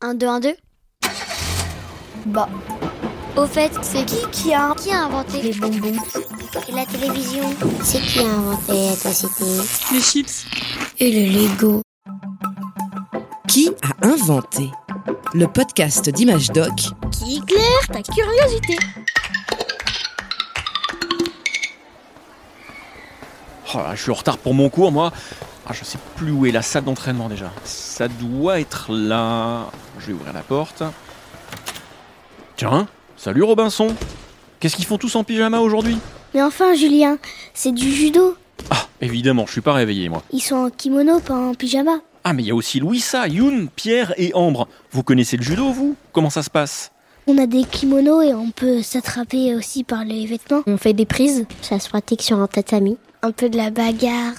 1, 2, 1, 2 Bah, Au fait, c'est qui qui a qui a inventé les bonbons. Et la télévision. C'est qui a inventé Atrocité Les chips. et le Lego. Qui a inventé Le podcast d'Image Doc? Qui éclaire ta curiosité. Oh là, je suis en retard pour mon cours, moi. Ah, je sais plus où est la salle d'entraînement déjà. Ça doit être là. Je vais ouvrir la porte. Tiens, salut Robinson. Qu'est-ce qu'ils font tous en pyjama aujourd'hui? Mais enfin, Julien, c'est du judo. Ah, évidemment, je suis pas réveillé moi. Ils sont en kimono, pas en pyjama. Ah, mais il y a aussi Louisa, Youn, Pierre et Ambre. Vous connaissez le judo, vous? Comment ça se passe? On a des kimonos et on peut s'attraper aussi par les vêtements. On fait des prises Ça se pratique sur un tatami. Un peu de la bagarre.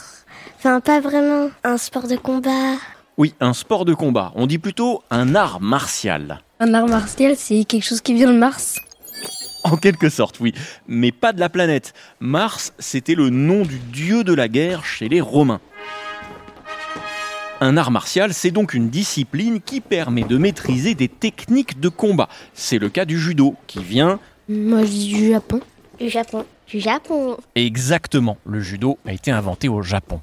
Enfin, pas vraiment. Un sport de combat. Oui, un sport de combat. On dit plutôt un art martial. Un art martial, c'est quelque chose qui vient de Mars. En quelque sorte, oui. Mais pas de la planète. Mars, c'était le nom du dieu de la guerre chez les Romains. Un art martial, c'est donc une discipline qui permet de maîtriser des techniques de combat. C'est le cas du judo, qui vient Moi, je dis du Japon. Du Japon. Du Japon. exactement. Le judo a été inventé au Japon.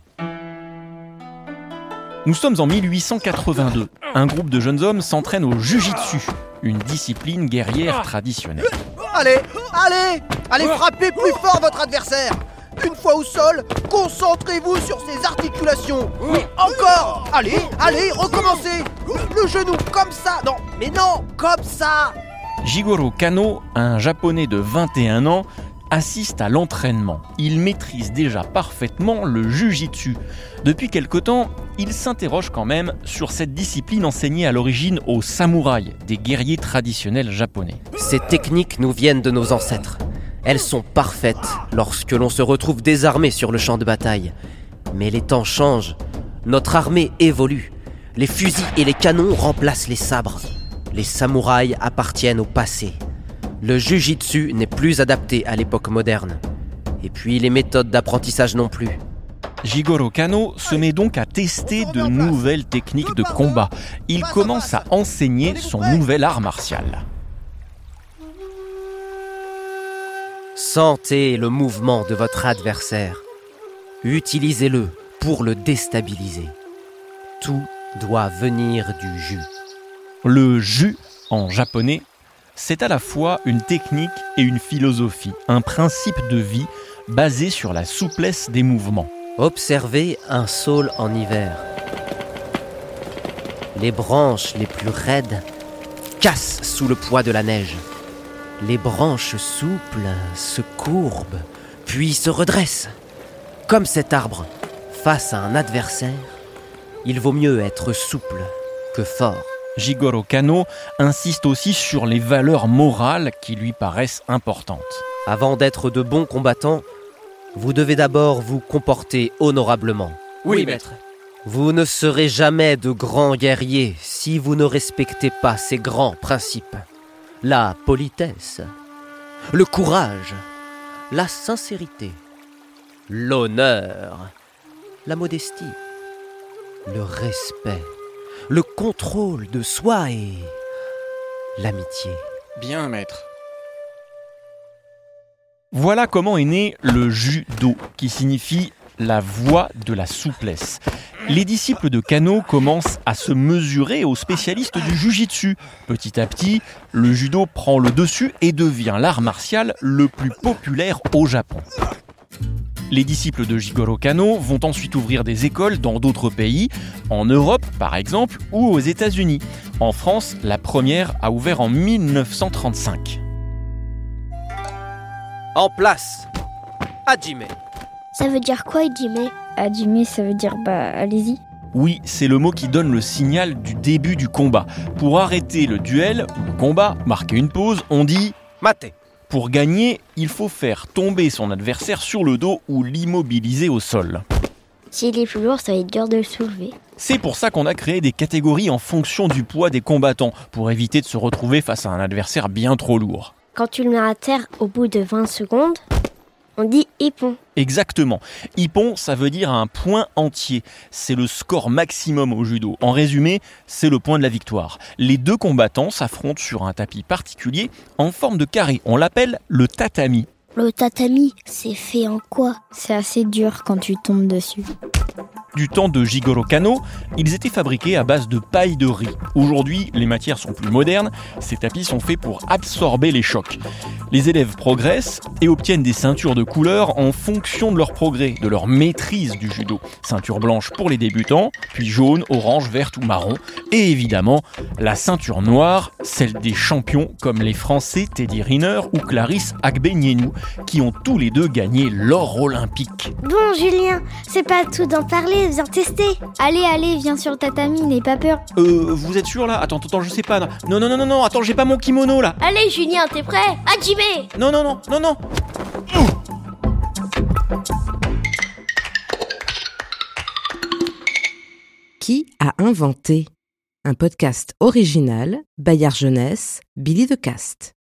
Nous sommes en 1882. Un groupe de jeunes hommes s'entraîne au jujitsu, une discipline guerrière traditionnelle. Allez, allez, allez frapper plus fort votre adversaire. Une fois au sol, concentrez-vous sur ses articulations. Oui, encore. Allez, allez, recommencez. Le genou comme ça. Non, mais non, comme ça. Jigoro Kano, un japonais de 21 ans, assiste à l'entraînement. Il maîtrise déjà parfaitement le jujitsu. Depuis quelque temps, il s'interroge quand même sur cette discipline enseignée à l'origine aux samouraïs, des guerriers traditionnels japonais. Ces techniques nous viennent de nos ancêtres. Elles sont parfaites lorsque l'on se retrouve désarmé sur le champ de bataille. Mais les temps changent. Notre armée évolue. Les fusils et les canons remplacent les sabres. Les samouraïs appartiennent au passé. Le jujitsu n'est plus adapté à l'époque moderne. Et puis les méthodes d'apprentissage non plus. Jigoro Kano se met donc à tester de nouvelles techniques de combat. Il commence à enseigner son nouvel art martial. Sentez le mouvement de votre adversaire. Utilisez-le pour le déstabiliser. Tout doit venir du jus. Le ju en japonais, c'est à la fois une technique et une philosophie, un principe de vie basé sur la souplesse des mouvements. Observez un saule en hiver. Les branches les plus raides cassent sous le poids de la neige. Les branches souples se courbent, puis se redressent. Comme cet arbre, face à un adversaire, il vaut mieux être souple que fort. Jigoro Kano insiste aussi sur les valeurs morales qui lui paraissent importantes. Avant d'être de bons combattants, vous devez d'abord vous comporter honorablement. Oui, maître. Vous ne serez jamais de grands guerriers si vous ne respectez pas ces grands principes. La politesse, le courage, la sincérité, l'honneur, la modestie, le respect, le contrôle de soi et l'amitié. Bien, maître. Voilà comment est né le judo, qui signifie la voie de la souplesse. Les disciples de Kano commencent à se mesurer aux spécialistes du jujitsu. Petit à petit, le judo prend le dessus et devient l'art martial le plus populaire au Japon. Les disciples de Jigoro Kano vont ensuite ouvrir des écoles dans d'autres pays, en Europe par exemple, ou aux États-Unis. En France, la première a ouvert en 1935. En place Hajime Ça veut dire quoi, Jimé Hajime, ça veut dire bah allez-y. Oui, c'est le mot qui donne le signal du début du combat. Pour arrêter le duel ou le combat, marquer une pause, on dit Mate pour gagner, il faut faire tomber son adversaire sur le dos ou l'immobiliser au sol. S'il est plus lourd, ça va être dur de le soulever. C'est pour ça qu'on a créé des catégories en fonction du poids des combattants, pour éviter de se retrouver face à un adversaire bien trop lourd. Quand tu le mets à terre au bout de 20 secondes, On dit Ippon. Exactement. Ippon, ça veut dire un point entier. C'est le score maximum au judo. En résumé, c'est le point de la victoire. Les deux combattants s'affrontent sur un tapis particulier en forme de carré. On l'appelle le tatami. Le tatami, c'est fait en quoi? C'est assez dur quand tu tombes dessus. Du temps de Jigoro Kano, ils étaient fabriqués à base de paille de riz. Aujourd'hui, les matières sont plus modernes, ces tapis sont faits pour absorber les chocs. Les élèves progressent et obtiennent des ceintures de couleur en fonction de leur progrès, de leur maîtrise du judo. Ceinture blanche pour les débutants, puis jaune, orange, verte ou marron, et évidemment la ceinture noire, celle des champions comme les Français Teddy Riner ou Clarisse Agbenienou, qui ont tous les deux gagné l'or olympique. Bon, Julien, c'est pas tout d'en parler, viens tester. Allez, allez, viens sur le tatami, n'aie pas peur. Euh, vous êtes sûr là? Attends, attends, je sais pas. Non, non, non, non, non, attends, j'ai pas mon kimono là. Allez, Julien, t'es prêt? Hajime Non, non, non, non, non. Qui a inventé Un podcast original, Bayard Jeunesse, Billy de Cast.